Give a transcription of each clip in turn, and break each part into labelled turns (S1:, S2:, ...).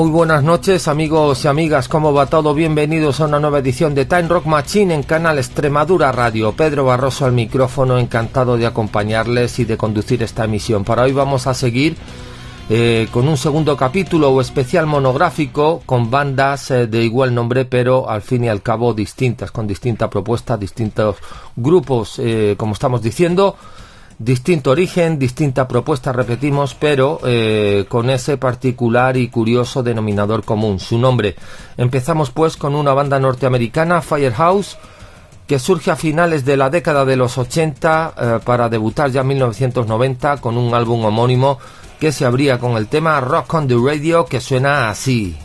S1: Muy buenas noches amigos y amigas, ¿cómo va todo? Bienvenidos a una nueva edición de Time Rock Machine en Canal Extremadura Radio. Pedro Barroso al micrófono, encantado de acompañarles y de conducir esta emisión. Para hoy vamos a seguir eh, con un segundo capítulo o especial monográfico con bandas eh, de igual nombre, pero al fin y al cabo distintas, con distinta propuesta, distintos grupos, eh, como estamos diciendo distinto origen, distinta propuesta, repetimos, pero eh, con ese particular y curioso denominador común, su nombre. Empezamos pues con una banda norteamericana, Firehouse, que surge a finales de la década de los 80 eh, para debutar ya en 1990 con un álbum homónimo que se abría con el tema Rock on the Radio que suena así.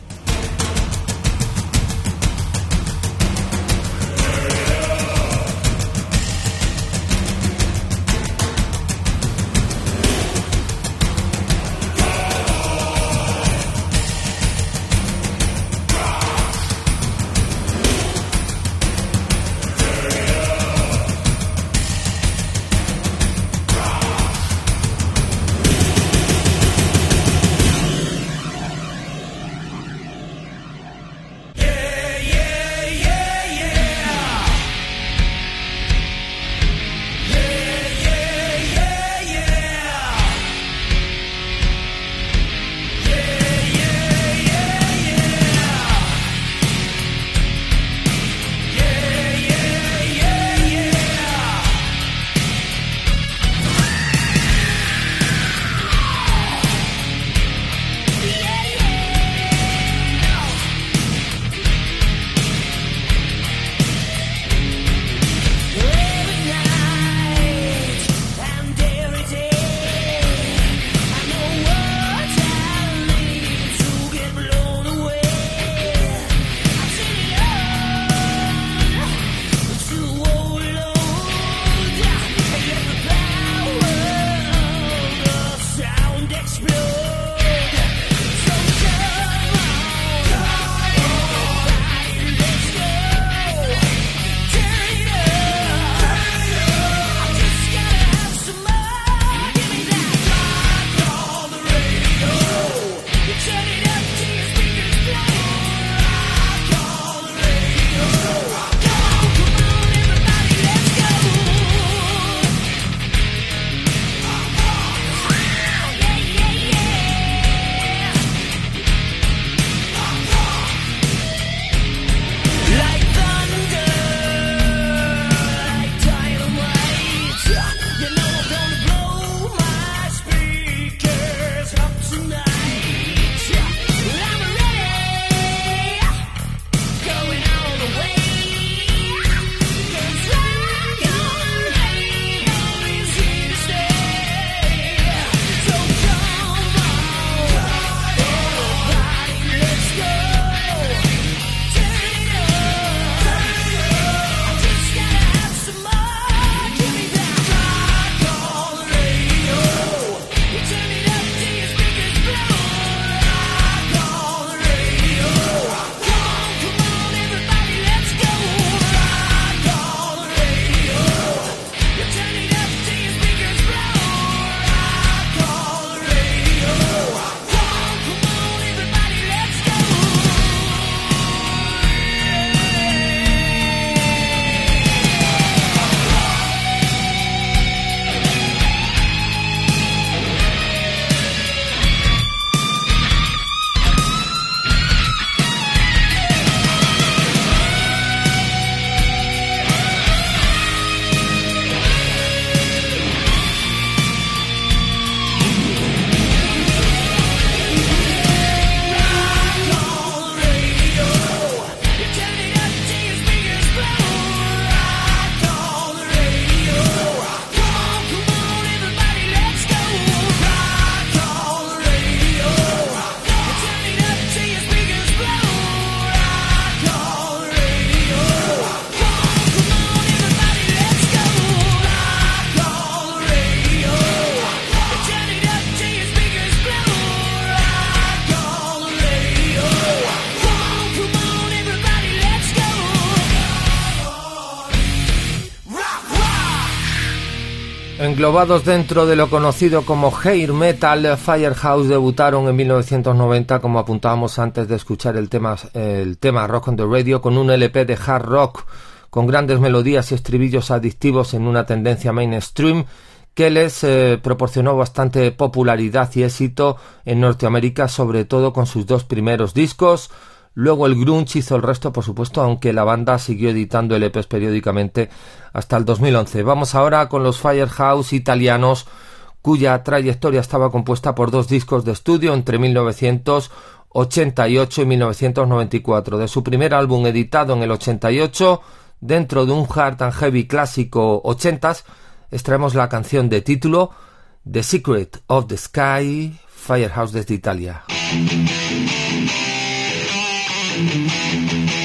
S1: Englobados dentro de lo conocido como hair metal, Firehouse debutaron en 1990, como apuntábamos antes de escuchar el tema, el tema Rock on the Radio, con un LP de hard rock con grandes melodías y estribillos adictivos en una tendencia mainstream que les eh, proporcionó bastante popularidad y éxito en Norteamérica, sobre todo con sus dos primeros discos, Luego el grunge hizo el resto, por supuesto, aunque la banda siguió editando LPs periódicamente hasta el 2011. Vamos ahora con los Firehouse italianos, cuya trayectoria estaba compuesta por dos discos de estudio entre 1988 y 1994. De su primer álbum editado en el 88, dentro de un hard and heavy clásico 80s, extraemos la canción de título The Secret of the Sky, Firehouse desde Italia. Thank you.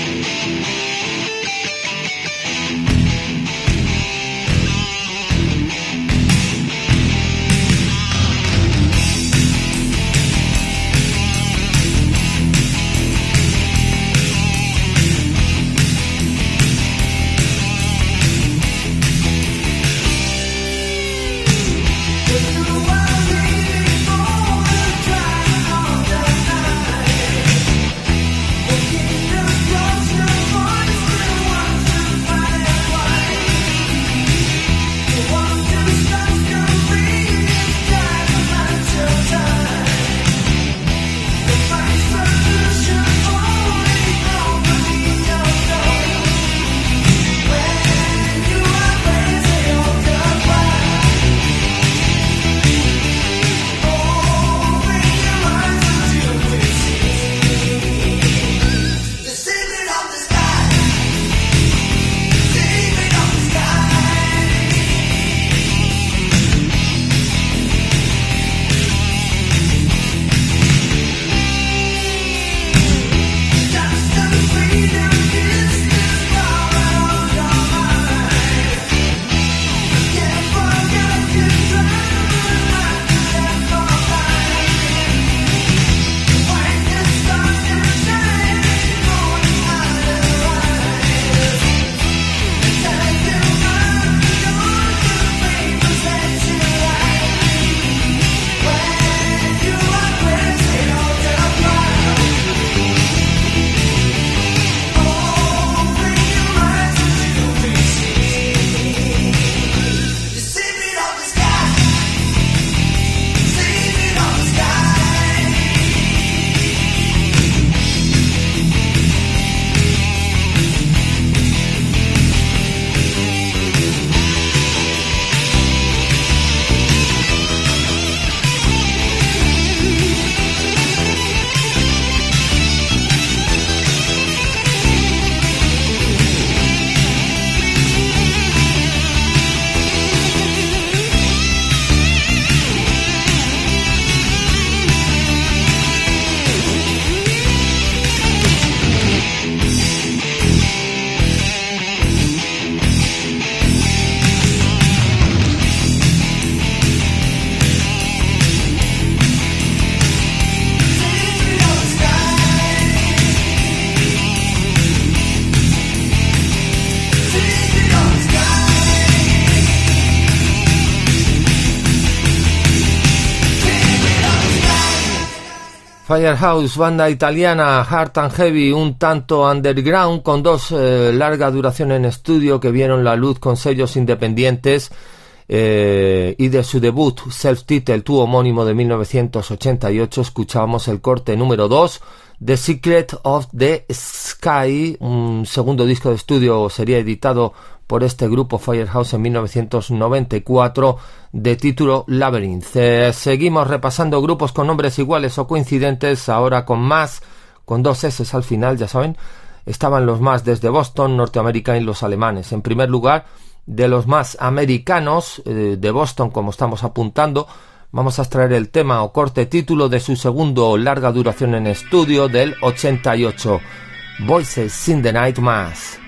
S1: Firehouse, banda italiana hard and heavy, un tanto underground, con dos eh, larga duración en estudio que vieron la luz con sellos independientes eh, y de su debut self-titled, tu homónimo de 1988, escuchamos el corte número 2, The Secret of the Sky, un segundo disco de estudio sería editado por este grupo Firehouse en 1994 de título Labyrinth. Eh, seguimos repasando grupos con nombres iguales o coincidentes, ahora con más, con dos S al final, ya saben. Estaban los más desde Boston, Norteamérica y los alemanes. En primer lugar, de los más americanos eh, de Boston, como estamos apuntando, vamos a extraer el tema o corte título de su segundo larga duración en estudio del 88, Voices in the Night Mass.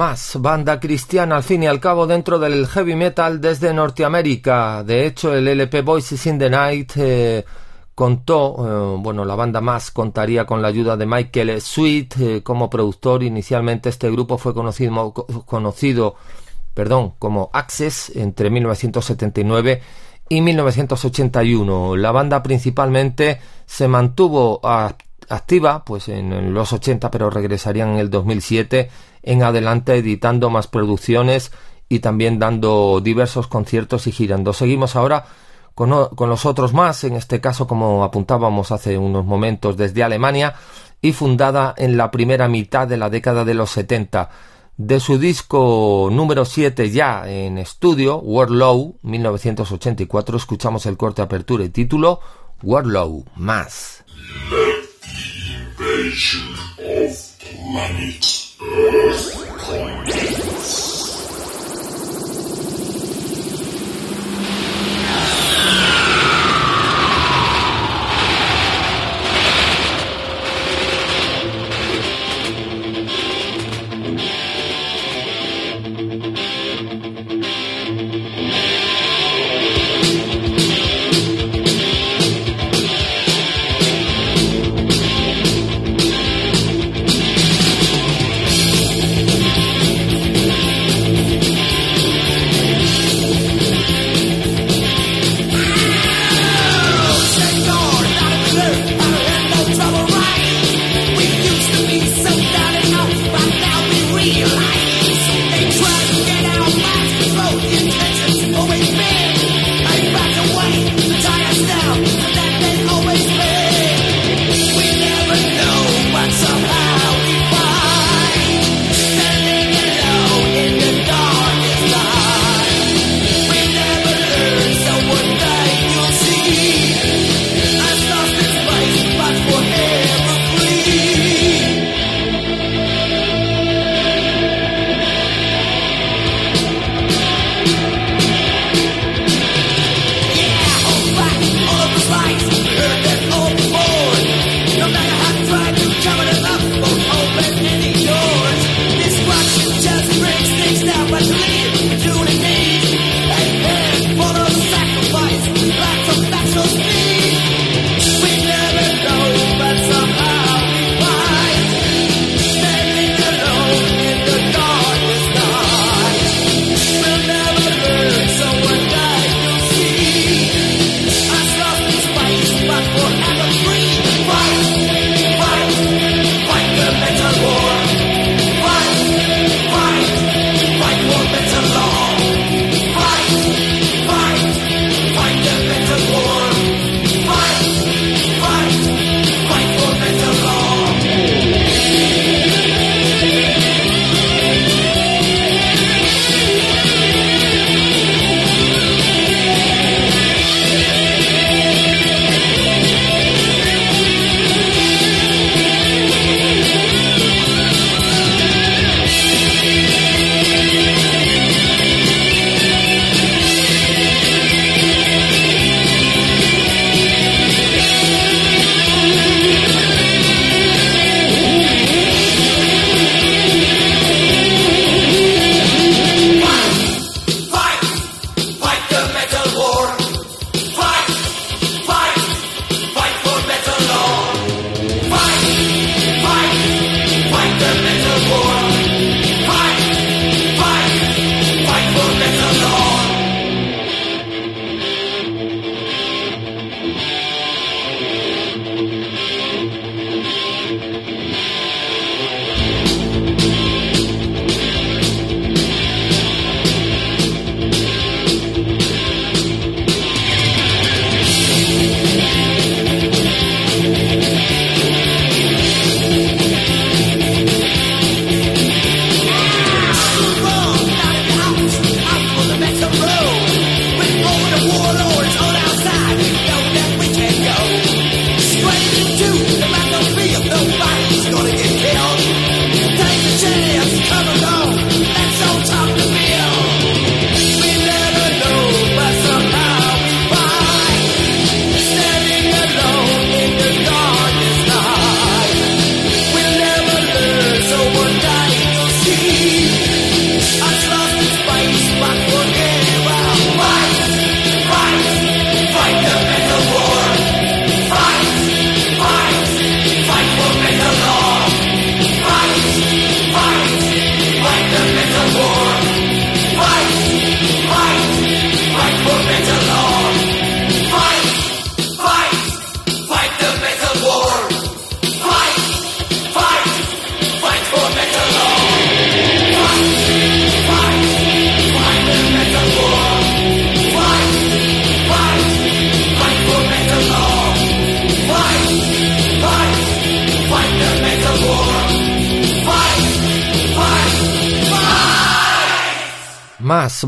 S1: Más banda cristiana al fin y al cabo dentro del heavy metal desde Norteamérica. De hecho, el LP Voices in the Night eh, contó, eh, bueno, la banda más contaría con la ayuda de Michael Sweet eh, como productor. Inicialmente este grupo fue conocido, como Access entre 1979 y 1981. La banda principalmente se mantuvo activa pues en los 80 pero regresarían en el 2007 en adelante editando más producciones y también dando diversos conciertos y girando. Seguimos ahora con, los otros más, en este caso como apuntábamos hace unos momentos desde Alemania y fundada en la primera mitad de la década de los 70. De su disco número 7 ya en estudio, World Low, 1984, escuchamos el corte apertura y título World Low, más. invasion of planet Earth coins.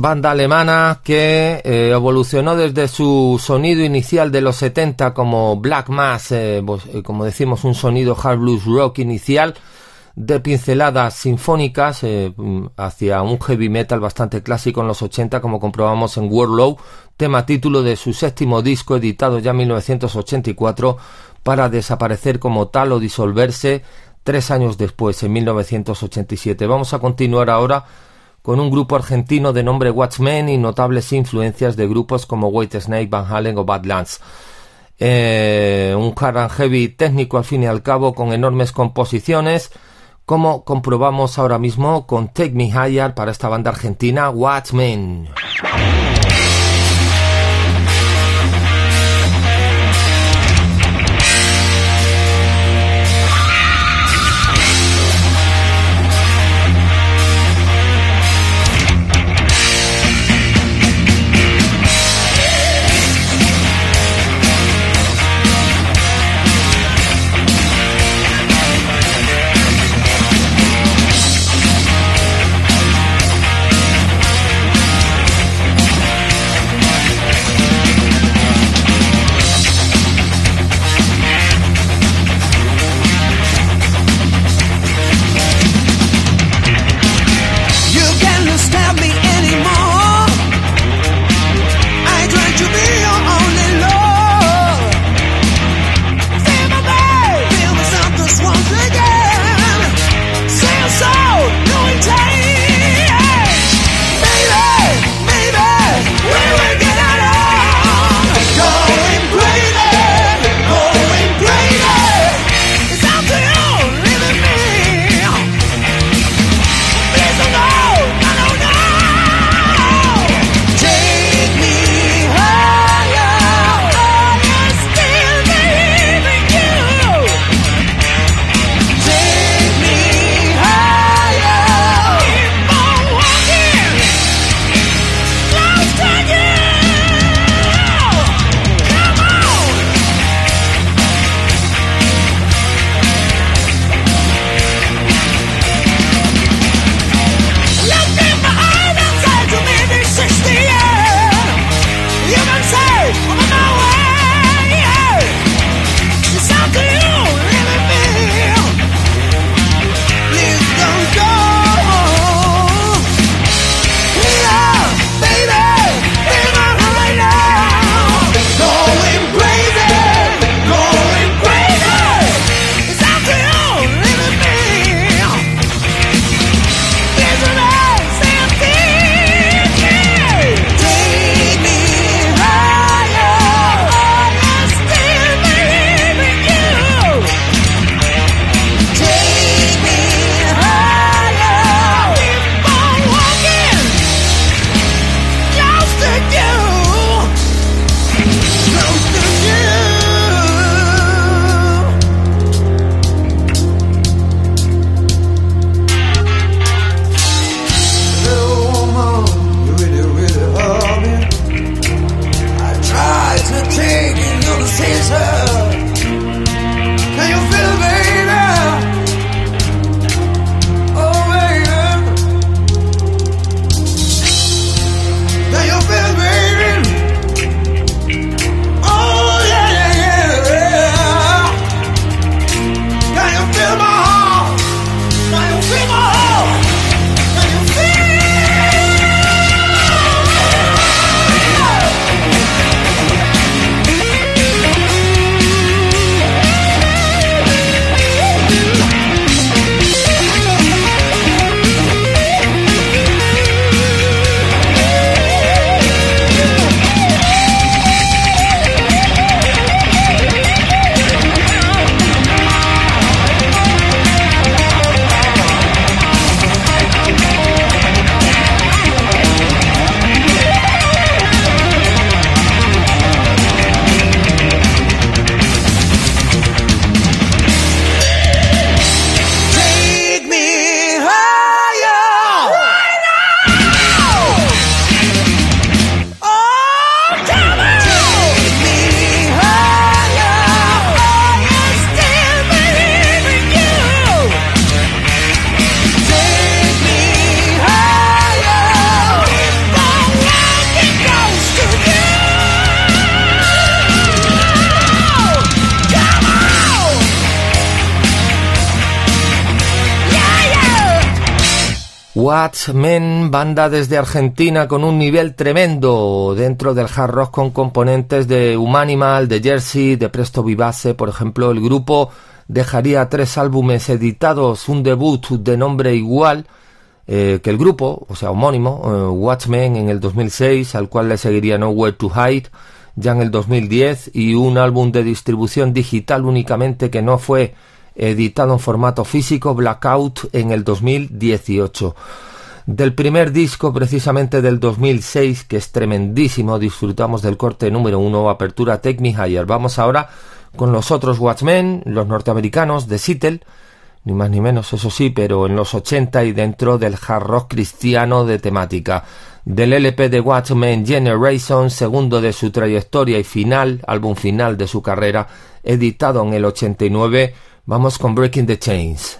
S1: Banda alemana que eh, evolucionó desde su sonido inicial de los 70 como Black Mass, eh, eh, como decimos, un sonido hard blues rock inicial de pinceladas sinfónicas hacia un heavy metal bastante clásico en los 80 como comprobamos en Low, tema título de su séptimo disco editado ya en 1984 para desaparecer como tal o disolverse tres años después en 1987. Vamos a continuar ahora con un grupo argentino de nombre Watchmen y notables influencias de grupos como White Snake, Van Halen o Badlands. Eh, un hard and heavy técnico al fin y al cabo con enormes composiciones, como comprobamos ahora mismo con Take Me Higher para esta banda argentina Watchmen. Watchmen, banda desde Argentina con un nivel tremendo dentro del hard rock con componentes de Humanimal, de Jersey, de Presto Vivace, por ejemplo, el grupo dejaría tres álbumes editados, un debut de nombre igual eh, que el grupo, o sea, homónimo, eh, Watchmen en el 2006, al cual le seguiría Nowhere to Hide ya en el 2010 y un álbum de distribución digital únicamente que no fue editado en formato físico, Blackout, en el 2018. Del primer disco, precisamente del 2006, que es tremendísimo, disfrutamos del corte número uno, Apertura Take Me Higher. Vamos ahora con los otros Watchmen, los norteamericanos de Seattle, ni más ni menos, eso sí, pero en los 80 y dentro del hard rock cristiano de temática. Del LP de Watchmen Generation, segundo de su trayectoria y final, álbum final de su carrera, editado en el 89, Vamos con Breaking the Chains.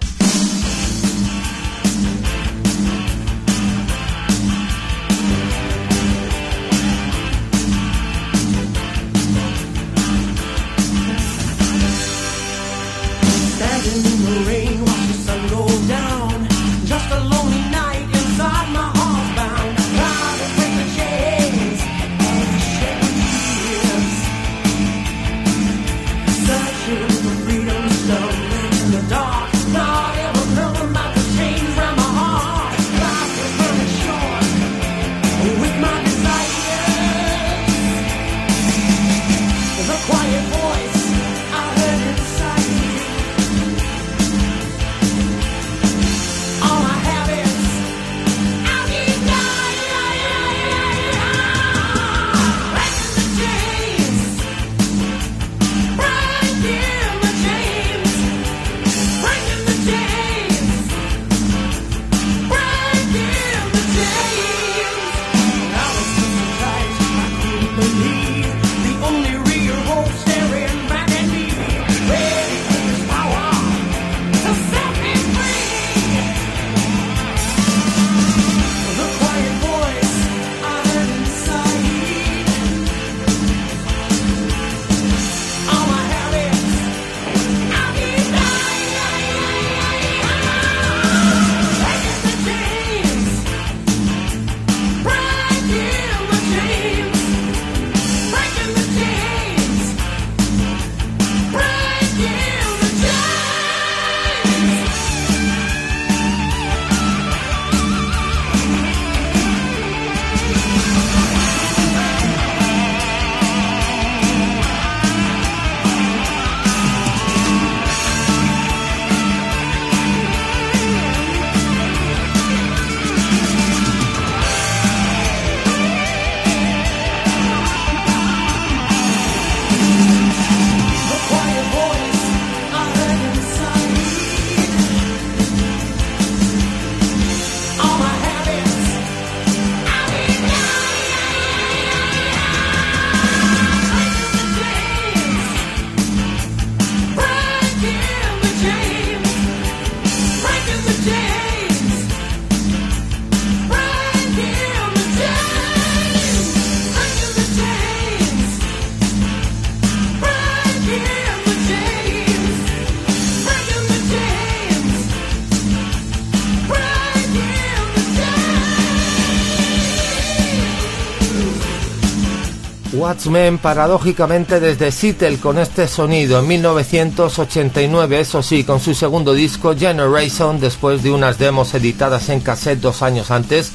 S1: Paradójicamente desde Seattle con este sonido en 1989, eso sí, con su segundo disco Generation, después de unas demos editadas en cassette dos años antes,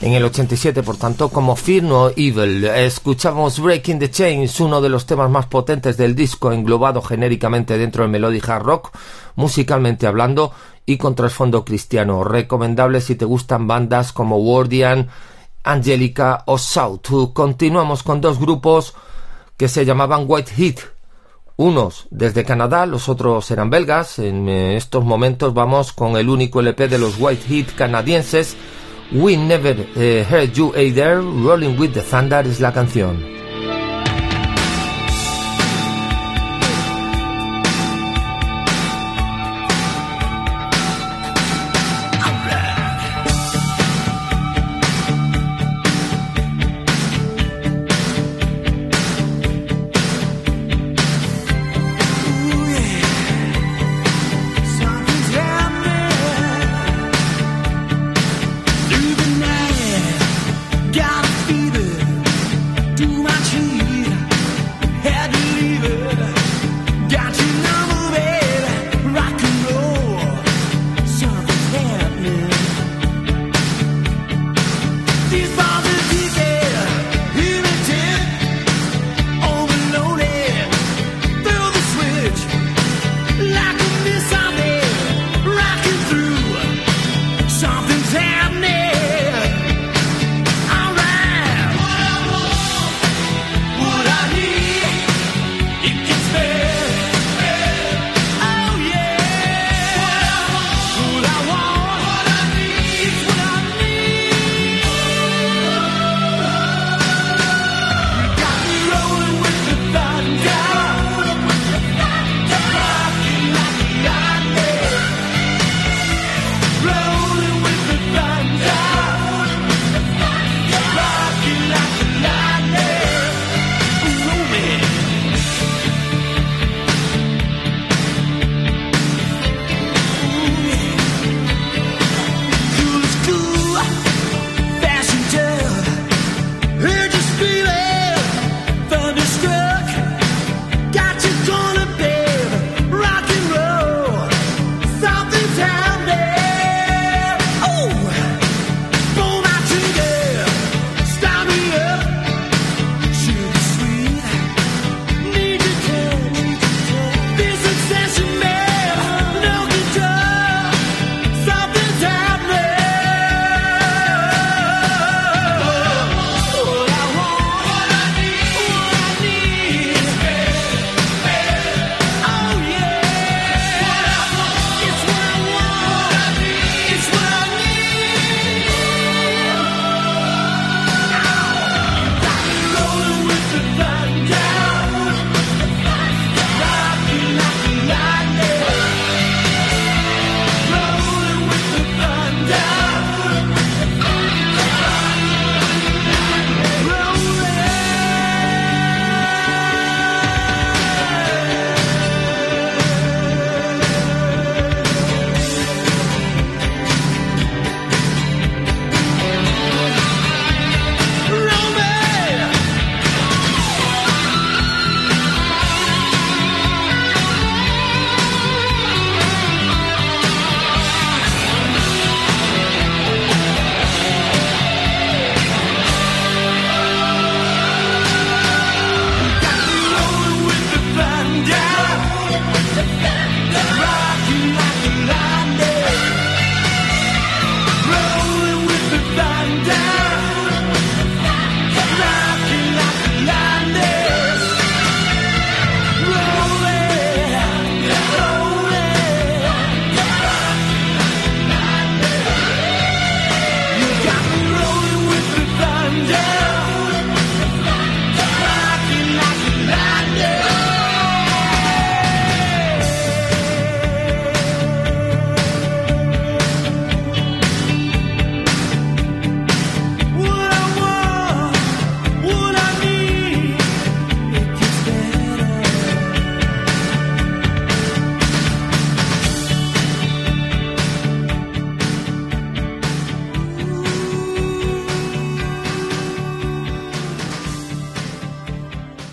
S1: en el 87 por tanto, como Fear Evil. Escuchamos Breaking the Chains, uno de los temas más potentes del disco, englobado genéricamente dentro del melody hard rock, musicalmente hablando, y con trasfondo cristiano. Recomendable si te gustan bandas como Wardian, Angelica o South. Continuamos con dos grupos que se llamaban White Heat. Unos desde Canadá, los otros eran belgas. En eh, estos momentos vamos con el único LP de los White Heat canadienses. We Never eh, Heard You Either, Rolling with the Thunder es la canción.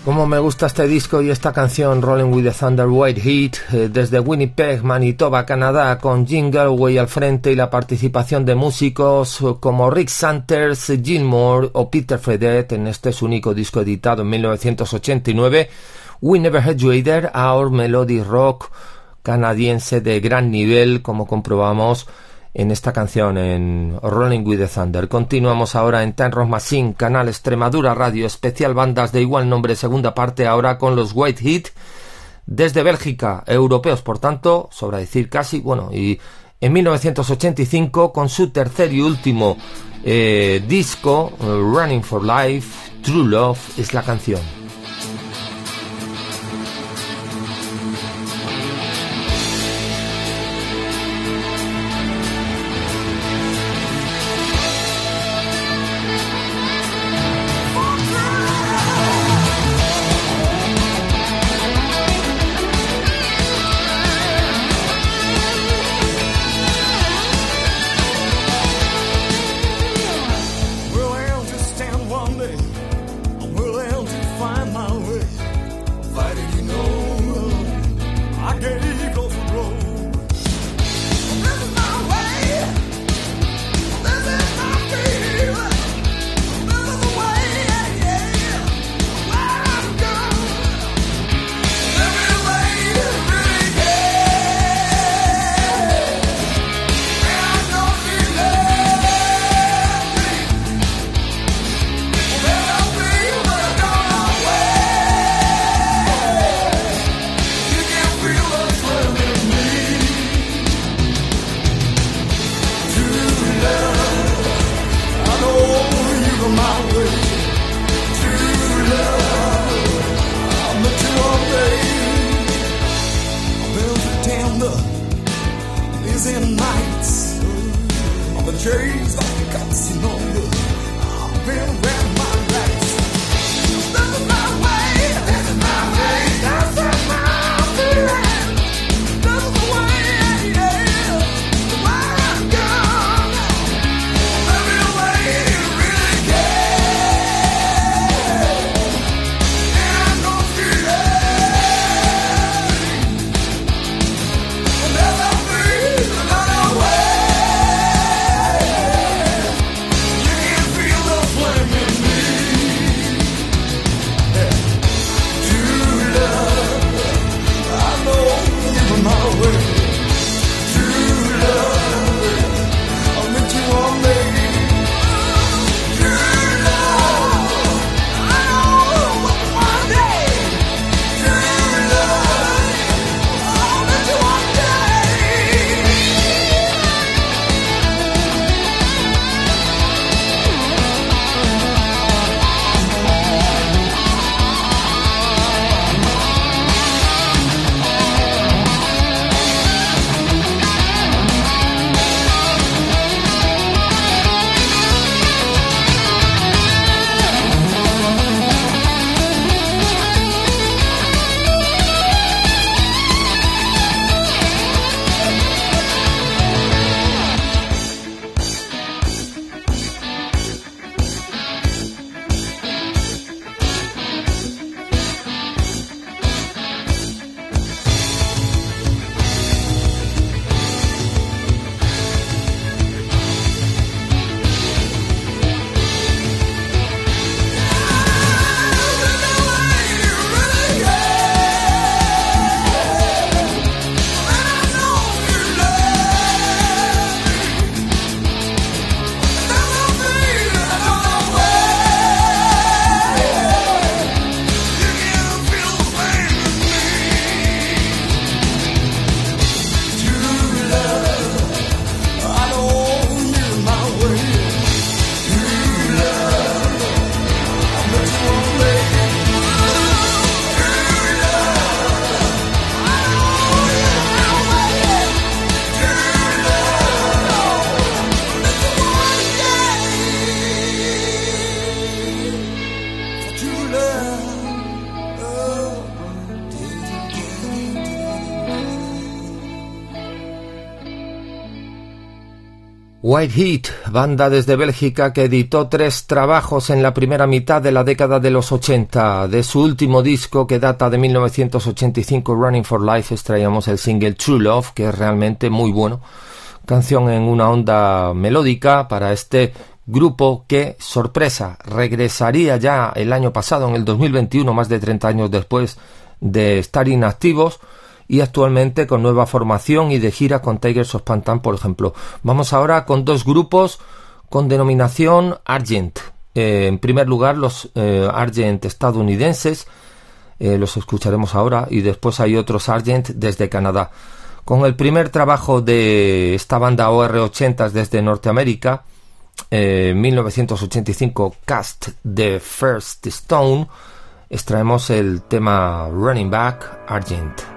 S1: Como me gusta este disco y esta canción Rolling with the Thunder White Heat eh, desde Winnipeg, Manitoba, Canadá, con Jim Galway al frente y la participación de músicos como Rick Santers, Jim Moore o Peter Fredet en este su único disco editado en 1989, We Never Had You Either, Our Melody Rock canadiense de gran nivel, como comprobamos en esta canción, en Rolling with the Thunder. Continuamos ahora en Ten Rock Machine, canal Extremadura Radio, especial bandas de igual nombre, segunda parte, ahora con los White Heat, desde Bélgica, europeos, por tanto, sobra decir casi, bueno, y en 1985, con su tercer y último eh, disco, Running for Life, True Love, es la canción. White Heat, banda desde Bélgica que editó tres trabajos en la primera mitad de la década de los 80. De su último disco, que data de 1985, Running for Life, extraíamos el single True Love, que es realmente muy bueno. Canción en una onda melódica para este grupo que, sorpresa, regresaría ya el año pasado, en el 2021, más de 30 años después de estar inactivos y actualmente con nueva formación y de gira con Tigers of Pantan, por ejemplo. Vamos ahora con dos grupos con denominación Argent. Eh, en primer lugar, los eh, Argent estadounidenses, eh, los escucharemos ahora, y después hay otros Argent desde Canadá. Con el primer trabajo de esta banda OR80 desde Norteamérica, 1985, Cast the First Stone, extraemos el tema Running Back Argent.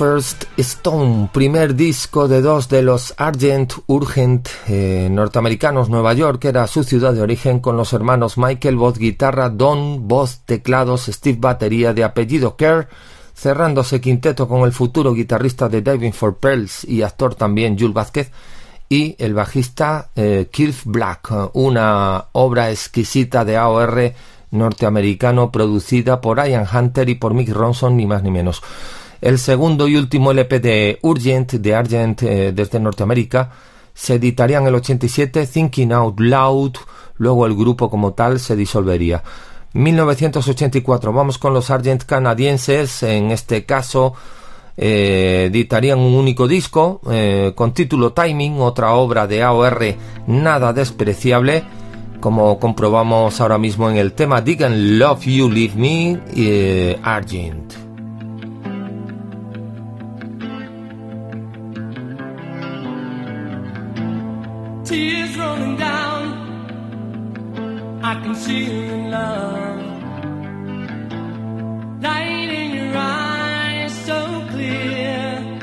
S1: First Stone, primer disco de dos de los Argent Urgent eh, norteamericanos, Nueva York era su ciudad de origen, con los hermanos Michael voz guitarra, Don voz teclados, Steve batería de apellido Kerr, cerrándose quinteto con el futuro guitarrista de Diving for Pearls y actor también Jules Vázquez, y el bajista eh, Keith Black, una obra exquisita de AOR norteamericano producida por Ian Hunter y por Mick Ronson, ni más ni menos. El segundo y último LP de Urgent, de Argent eh, desde Norteamérica, se editaría en el 87 Thinking Out Loud, luego el grupo como tal se disolvería. 1984, vamos con los Argent canadienses, en este caso eh, editarían un único disco eh, con título Timing, otra obra de AOR nada despreciable como comprobamos ahora mismo en el tema Dig and Love You Leave Me, Argent.
S2: Tears rolling down, I can see you in love. Light in your eyes, so clear.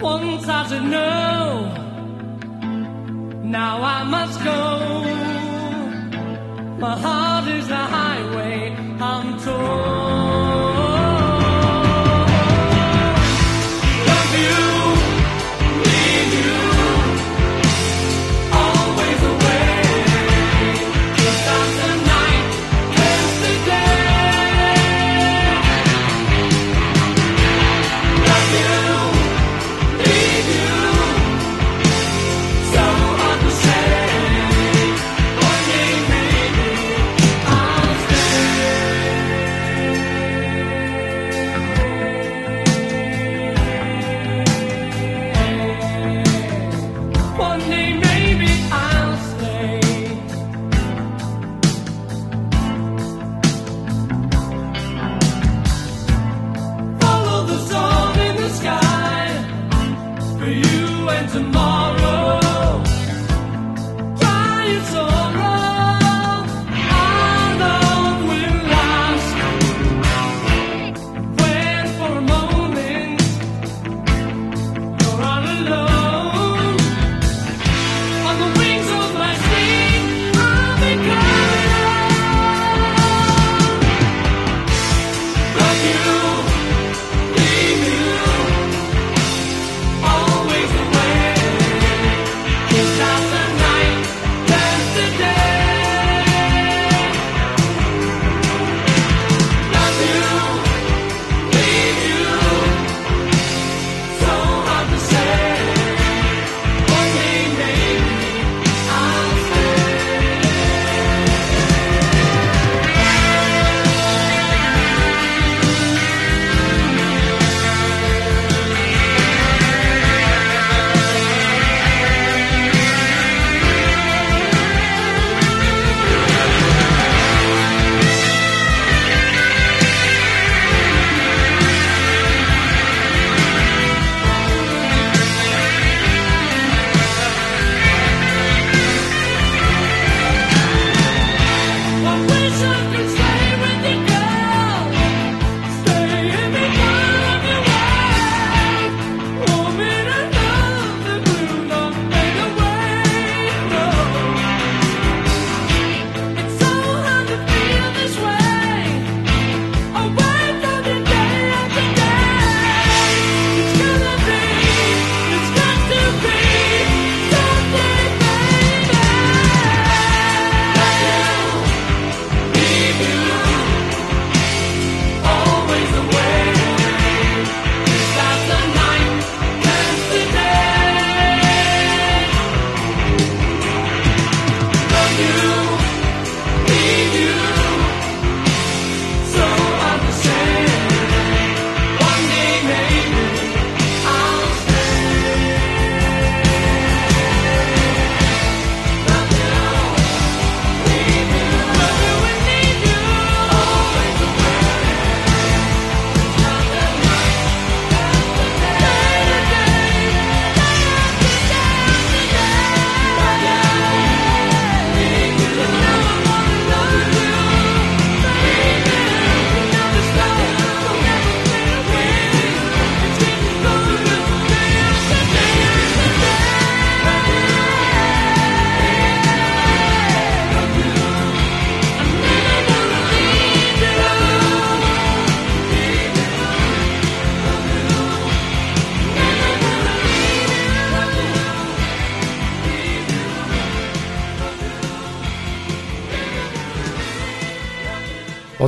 S2: Once I said no. Now I must go. My heart is a highway, I'm torn.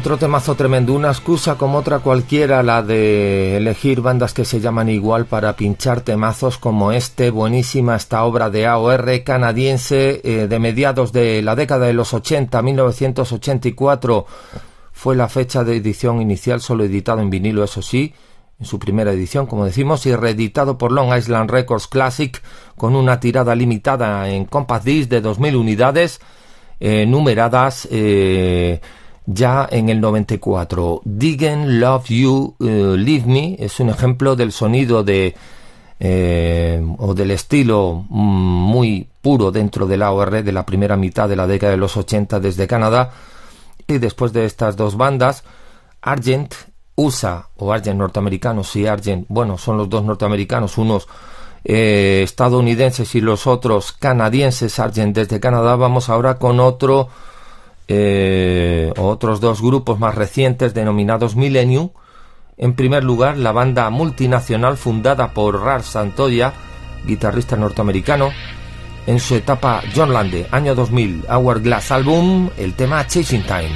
S3: Otro temazo tremendo, una excusa como otra cualquiera, la de elegir bandas que se llaman igual para pinchar temazos como este, buenísima esta obra de AOR canadiense eh, de mediados de la década de los 80, 1984 fue la fecha de edición inicial, solo editado en vinilo, eso sí, en su primera edición, como decimos, y reeditado por Long Island Records Classic con una tirada limitada en Compact Disc de 2.000 unidades eh, numeradas. Eh, ya en el 94. Diggen Love You uh, Leave Me es un ejemplo del sonido de eh, o del estilo mm, muy puro dentro del AOR de la primera mitad de la década de los 80 desde Canadá. Y después de estas dos bandas, Argent USA o Argent norteamericanos y Argent, bueno, son los dos norteamericanos, unos eh, estadounidenses y los otros canadienses, Argent desde Canadá. Vamos ahora con otro eh, otros dos grupos más recientes denominados Millennium. En primer lugar, la banda multinacional fundada por Ralph Santoya, guitarrista norteamericano, en su etapa John Lande, año 2000, Hourglass Album, el tema Chasing Time.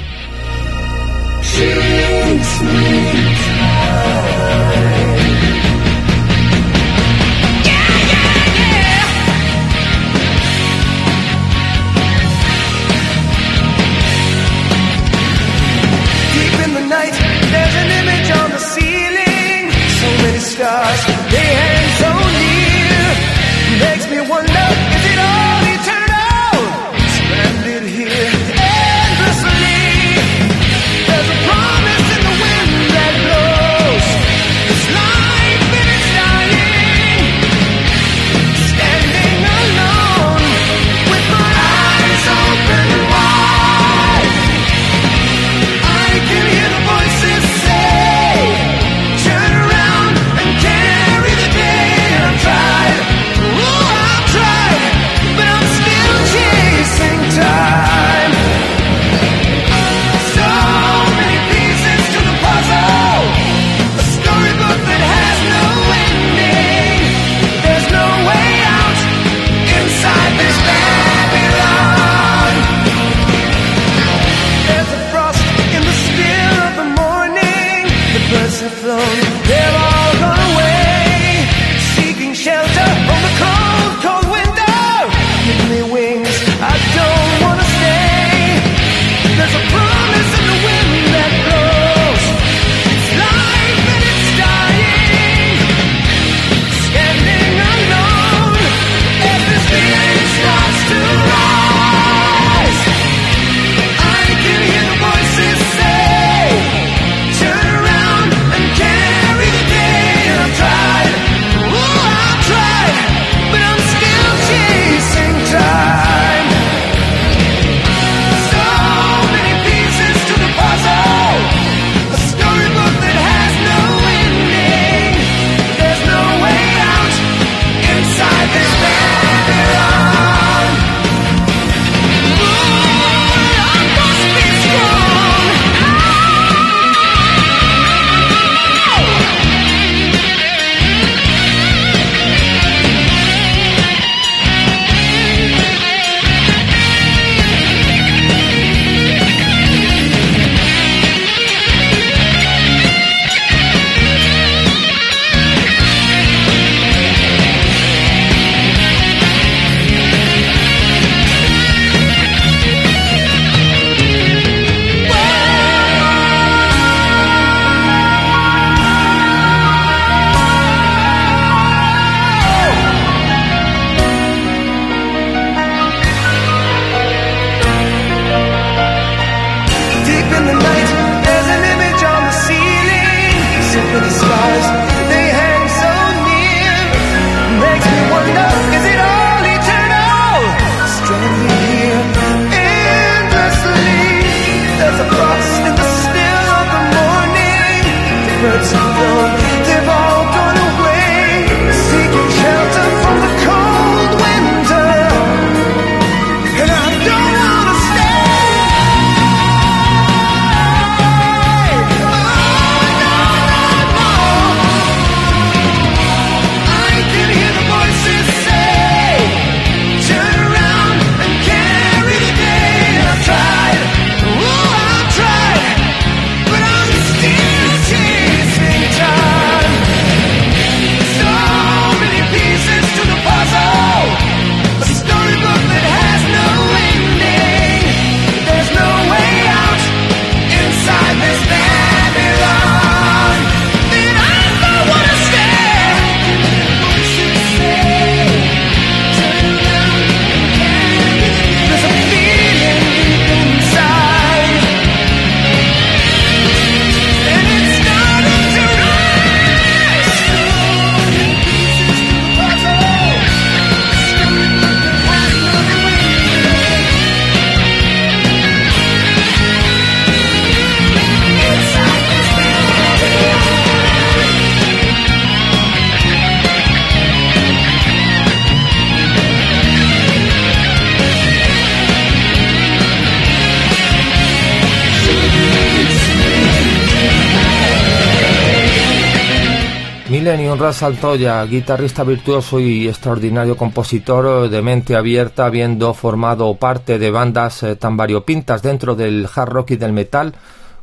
S1: Ras Altoya, guitarrista virtuoso y extraordinario compositor de mente abierta, habiendo formado parte de bandas eh, tan variopintas dentro del hard rock y del metal,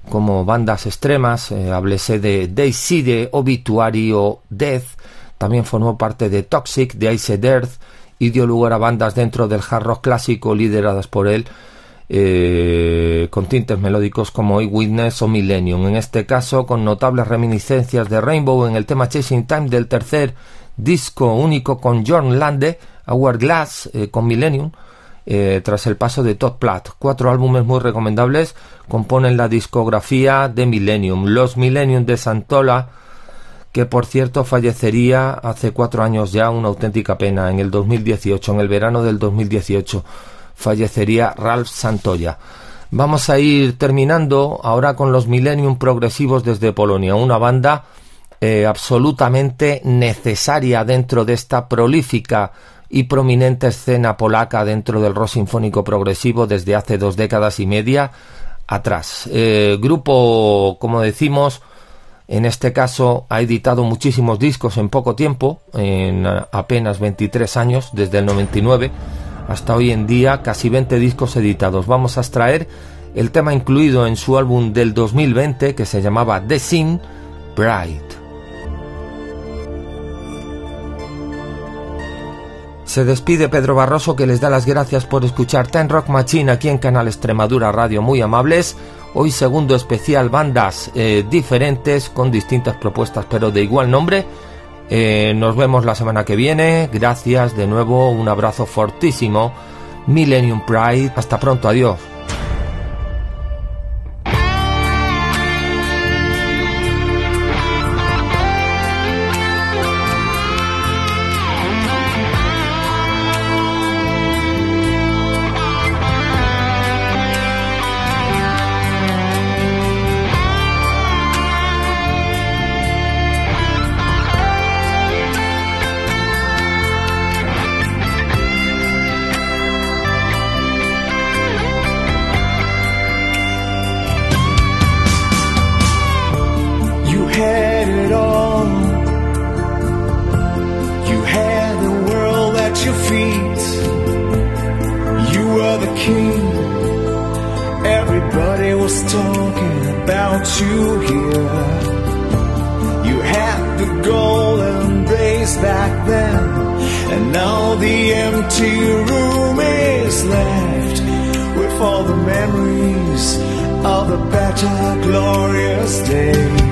S1: como bandas extremas, eh, háblese de Daisy, Obituary Death, también formó parte de Toxic, de Ice Earth, y dio lugar a bandas dentro del hard rock clásico lideradas por él, eh, con tintes melódicos como Eyewitness o Millennium, en este caso con notables reminiscencias de Rainbow en el tema Chasing Time del tercer disco único con John Lande, Hourglass eh, con Millennium, eh, tras el paso de Todd Platt. Cuatro álbumes muy recomendables componen la discografía de Millennium. Los Millennium de Santola, que por cierto fallecería hace cuatro años ya, una auténtica pena, en el 2018, en el verano del 2018 fallecería Ralph Santoya. Vamos a ir terminando ahora con los Millennium Progresivos desde Polonia, una banda eh, absolutamente necesaria dentro de esta prolífica y prominente escena polaca dentro del rock sinfónico progresivo desde hace dos décadas y media atrás. Eh, grupo, como decimos, en este caso ha editado muchísimos discos en poco tiempo, en apenas 23 años, desde el 99 hasta hoy en día casi 20 discos editados. Vamos a extraer el tema incluido en su álbum del 2020 que se llamaba The Sin Bright. Se despide Pedro Barroso que les da las gracias por escuchar Ten Rock Machine aquí en Canal Extremadura Radio, muy amables. Hoy segundo especial bandas eh, diferentes con distintas propuestas pero de igual nombre eh, nos vemos la semana que viene. Gracias de nuevo. Un abrazo fortísimo. Millennium Pride. Hasta pronto. Adiós.
S3: All the memories of the better, glorious days.